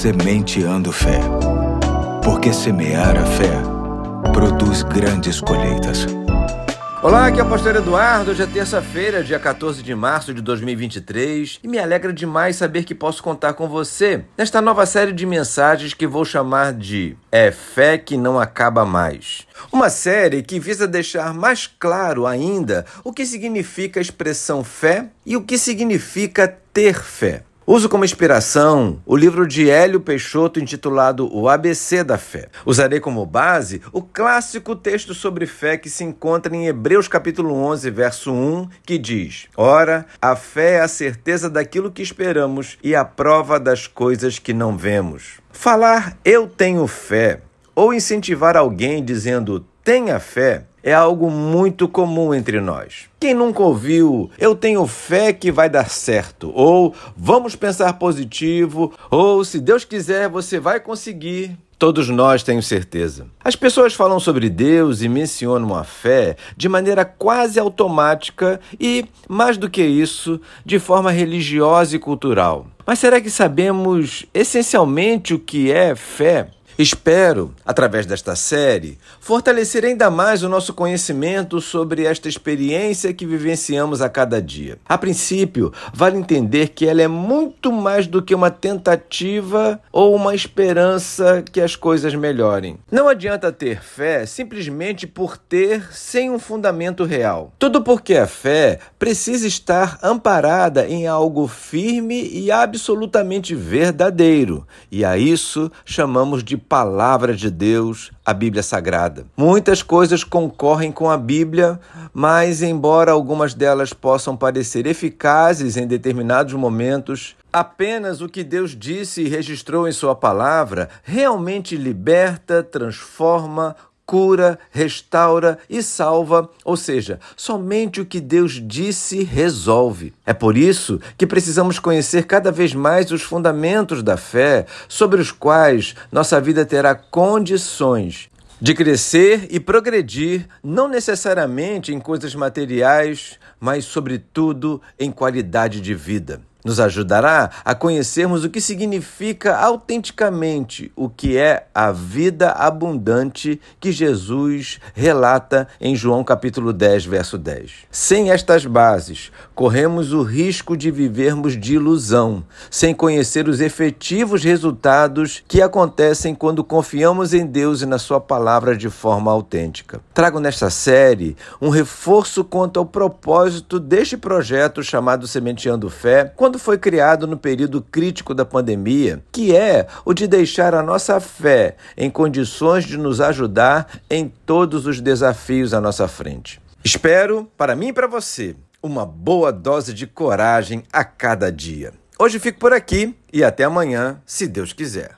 Sementeando Fé. Porque semear a fé produz grandes colheitas. Olá, aqui é o pastor Eduardo. Hoje é terça-feira, dia 14 de março de 2023, e me alegra demais saber que posso contar com você nesta nova série de mensagens que vou chamar de É Fé que Não Acaba Mais. Uma série que visa deixar mais claro ainda o que significa a expressão fé e o que significa ter fé. Uso como inspiração o livro de Hélio Peixoto intitulado O ABC da Fé. Usarei como base o clássico texto sobre fé que se encontra em Hebreus capítulo 11, verso 1, que diz: Ora, a fé é a certeza daquilo que esperamos e a prova das coisas que não vemos. Falar eu tenho fé ou incentivar alguém dizendo tenha fé é algo muito comum entre nós. Quem nunca ouviu, eu tenho fé que vai dar certo, ou vamos pensar positivo, ou se Deus quiser, você vai conseguir. Todos nós tenho certeza. As pessoas falam sobre Deus e mencionam a fé de maneira quase automática e, mais do que isso, de forma religiosa e cultural. Mas será que sabemos essencialmente o que é fé? Espero, através desta série, fortalecer ainda mais o nosso conhecimento sobre esta experiência que vivenciamos a cada dia. A princípio, vale entender que ela é muito mais do que uma tentativa ou uma esperança que as coisas melhorem. Não adianta ter fé simplesmente por ter sem um fundamento real. Tudo porque a fé precisa estar amparada em algo firme e absolutamente verdadeiro, e a isso chamamos de palavra de Deus, a Bíblia Sagrada. Muitas coisas concorrem com a Bíblia, mas, embora algumas delas possam parecer eficazes em determinados momentos, Apenas o que Deus disse e registrou em Sua palavra realmente liberta, transforma, cura, restaura e salva, ou seja, somente o que Deus disse resolve. É por isso que precisamos conhecer cada vez mais os fundamentos da fé, sobre os quais nossa vida terá condições de crescer e progredir, não necessariamente em coisas materiais, mas, sobretudo, em qualidade de vida. Nos ajudará a conhecermos o que significa autenticamente o que é a vida abundante que Jesus relata em João capítulo 10, verso 10. Sem estas bases, corremos o risco de vivermos de ilusão, sem conhecer os efetivos resultados que acontecem quando confiamos em Deus e na sua palavra de forma autêntica. Trago nesta série um reforço quanto ao propósito deste projeto chamado Sementeando Fé, quando foi criado no período crítico da pandemia, que é o de deixar a nossa fé em condições de nos ajudar em todos os desafios à nossa frente. Espero, para mim e para você, uma boa dose de coragem a cada dia. Hoje fico por aqui e até amanhã, se Deus quiser.